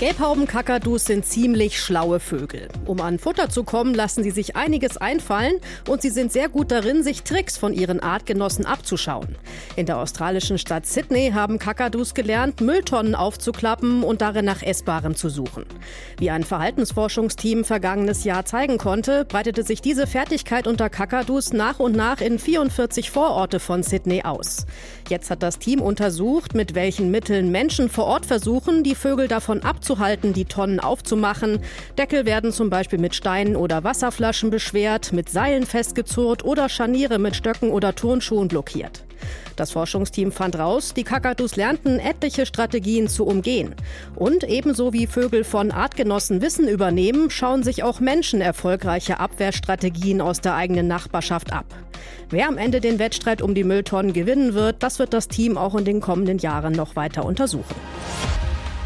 Gelbhaubenkakadus sind ziemlich schlaue Vögel. Um an Futter zu kommen, lassen sie sich einiges einfallen und sie sind sehr gut darin, sich Tricks von ihren Artgenossen abzuschauen. In der australischen Stadt Sydney haben Kakadus gelernt, Mülltonnen aufzuklappen und darin nach Essbarem zu suchen. Wie ein Verhaltensforschungsteam vergangenes Jahr zeigen konnte, breitete sich diese Fertigkeit unter Kakadus nach und nach in 44 Vororte von Sydney aus. Jetzt hat das Team untersucht, mit welchen Mitteln Menschen vor Ort versuchen, die Vögel davon abzuhalten, aufzuhalten, die Tonnen aufzumachen. Deckel werden zum Beispiel mit Steinen oder Wasserflaschen beschwert, mit Seilen festgezurrt oder Scharniere mit Stöcken oder Turnschuhen blockiert. Das Forschungsteam fand raus, die Kakadus lernten etliche Strategien zu umgehen. Und ebenso wie Vögel von Artgenossen Wissen übernehmen, schauen sich auch Menschen erfolgreiche Abwehrstrategien aus der eigenen Nachbarschaft ab. Wer am Ende den Wettstreit um die Mülltonnen gewinnen wird, das wird das Team auch in den kommenden Jahren noch weiter untersuchen.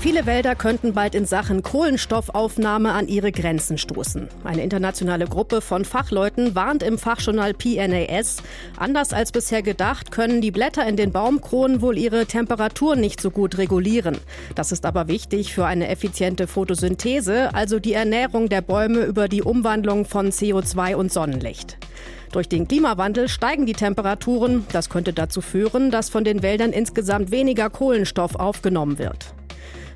Viele Wälder könnten bald in Sachen Kohlenstoffaufnahme an ihre Grenzen stoßen. Eine internationale Gruppe von Fachleuten warnt im Fachjournal PNAS, anders als bisher gedacht, können die Blätter in den Baumkronen wohl ihre Temperatur nicht so gut regulieren. Das ist aber wichtig für eine effiziente Photosynthese, also die Ernährung der Bäume über die Umwandlung von CO2 und Sonnenlicht. Durch den Klimawandel steigen die Temperaturen. Das könnte dazu führen, dass von den Wäldern insgesamt weniger Kohlenstoff aufgenommen wird.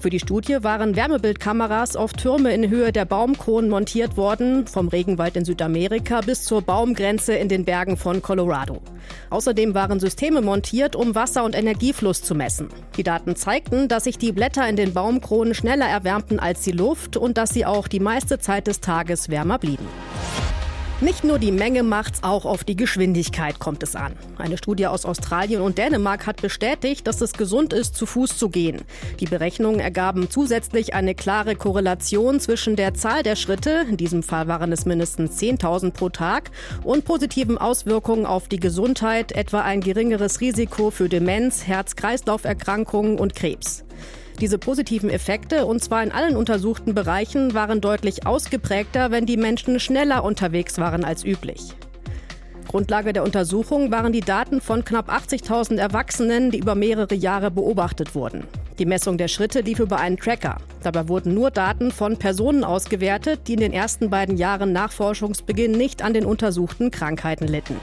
Für die Studie waren Wärmebildkameras auf Türme in Höhe der Baumkronen montiert worden, vom Regenwald in Südamerika bis zur Baumgrenze in den Bergen von Colorado. Außerdem waren Systeme montiert, um Wasser- und Energiefluss zu messen. Die Daten zeigten, dass sich die Blätter in den Baumkronen schneller erwärmten als die Luft und dass sie auch die meiste Zeit des Tages wärmer blieben. Nicht nur die Menge macht's, auch auf die Geschwindigkeit kommt es an. Eine Studie aus Australien und Dänemark hat bestätigt, dass es gesund ist, zu Fuß zu gehen. Die Berechnungen ergaben zusätzlich eine klare Korrelation zwischen der Zahl der Schritte, in diesem Fall waren es mindestens 10.000 pro Tag, und positiven Auswirkungen auf die Gesundheit, etwa ein geringeres Risiko für Demenz, Herz-Kreislauf-Erkrankungen und Krebs. Diese positiven Effekte, und zwar in allen untersuchten Bereichen, waren deutlich ausgeprägter, wenn die Menschen schneller unterwegs waren als üblich. Grundlage der Untersuchung waren die Daten von knapp 80.000 Erwachsenen, die über mehrere Jahre beobachtet wurden. Die Messung der Schritte lief über einen Tracker. Dabei wurden nur Daten von Personen ausgewertet, die in den ersten beiden Jahren nach Forschungsbeginn nicht an den untersuchten Krankheiten litten.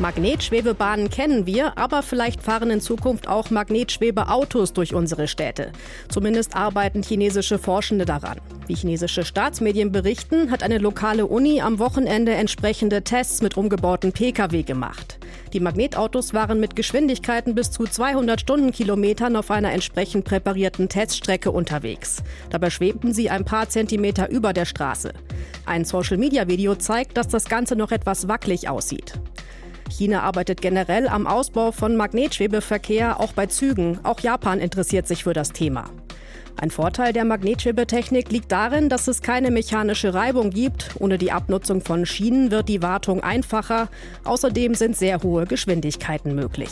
Magnetschwebebahnen kennen wir, aber vielleicht fahren in Zukunft auch Magnetschwebeautos durch unsere Städte. Zumindest arbeiten chinesische Forschende daran. Wie chinesische Staatsmedien berichten, hat eine lokale Uni am Wochenende entsprechende Tests mit umgebauten Pkw gemacht. Die Magnetautos waren mit Geschwindigkeiten bis zu 200 Stundenkilometern auf einer entsprechend präparierten Teststrecke unterwegs. Dabei schwebten sie ein paar Zentimeter über der Straße. Ein Social-Media-Video zeigt, dass das Ganze noch etwas wackelig aussieht. China arbeitet generell am Ausbau von Magnetschwebeverkehr, auch bei Zügen. Auch Japan interessiert sich für das Thema. Ein Vorteil der Magnetschwebetechnik liegt darin, dass es keine mechanische Reibung gibt. Ohne die Abnutzung von Schienen wird die Wartung einfacher. Außerdem sind sehr hohe Geschwindigkeiten möglich.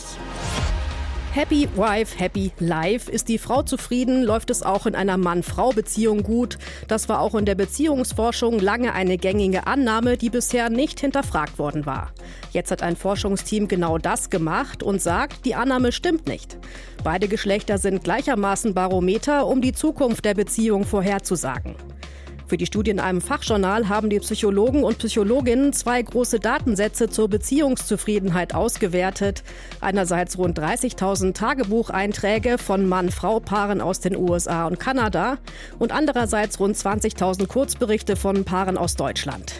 Happy Wife, Happy Life. Ist die Frau zufrieden, läuft es auch in einer Mann-Frau-Beziehung gut. Das war auch in der Beziehungsforschung lange eine gängige Annahme, die bisher nicht hinterfragt worden war. Jetzt hat ein Forschungsteam genau das gemacht und sagt, die Annahme stimmt nicht. Beide Geschlechter sind gleichermaßen Barometer, um die Zukunft der Beziehung vorherzusagen. Für die Studie in einem Fachjournal haben die Psychologen und Psychologinnen zwei große Datensätze zur Beziehungszufriedenheit ausgewertet. Einerseits rund 30.000 Tagebucheinträge von Mann-Frau-Paaren aus den USA und Kanada und andererseits rund 20.000 Kurzberichte von Paaren aus Deutschland.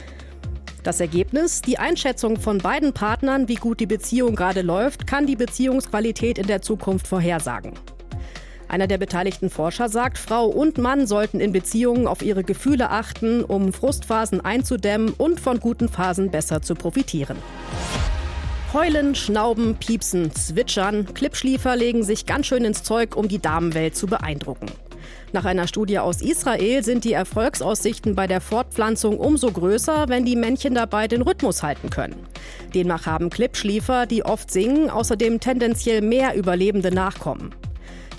Das Ergebnis, die Einschätzung von beiden Partnern, wie gut die Beziehung gerade läuft, kann die Beziehungsqualität in der Zukunft vorhersagen. Einer der beteiligten Forscher sagt, Frau und Mann sollten in Beziehungen auf ihre Gefühle achten, um Frustphasen einzudämmen und von guten Phasen besser zu profitieren. Heulen, Schnauben, Piepsen, Zwitschern, Klippschliefer legen sich ganz schön ins Zeug, um die Damenwelt zu beeindrucken. Nach einer Studie aus Israel sind die Erfolgsaussichten bei der Fortpflanzung umso größer, wenn die Männchen dabei den Rhythmus halten können. Demnach haben Klippschliefer, die oft singen, außerdem tendenziell mehr überlebende Nachkommen.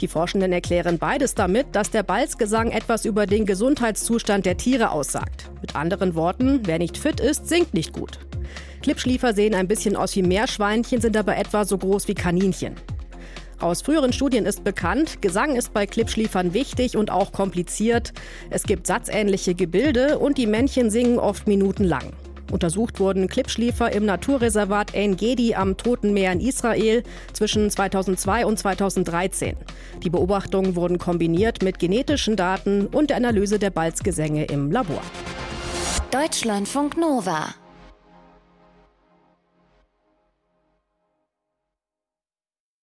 Die Forschenden erklären beides damit, dass der Balzgesang etwas über den Gesundheitszustand der Tiere aussagt. Mit anderen Worten, wer nicht fit ist, singt nicht gut. Klippschliefer sehen ein bisschen aus wie Meerschweinchen, sind aber etwa so groß wie Kaninchen. Aus früheren Studien ist bekannt, Gesang ist bei Klippschliefern wichtig und auch kompliziert. Es gibt satzähnliche Gebilde und die Männchen singen oft minutenlang. Untersucht wurden Klippschliefer im Naturreservat Ein Gedi am Toten Meer in Israel zwischen 2002 und 2013. Die Beobachtungen wurden kombiniert mit genetischen Daten und der Analyse der Balzgesänge im Labor. Deutschlandfunk Nova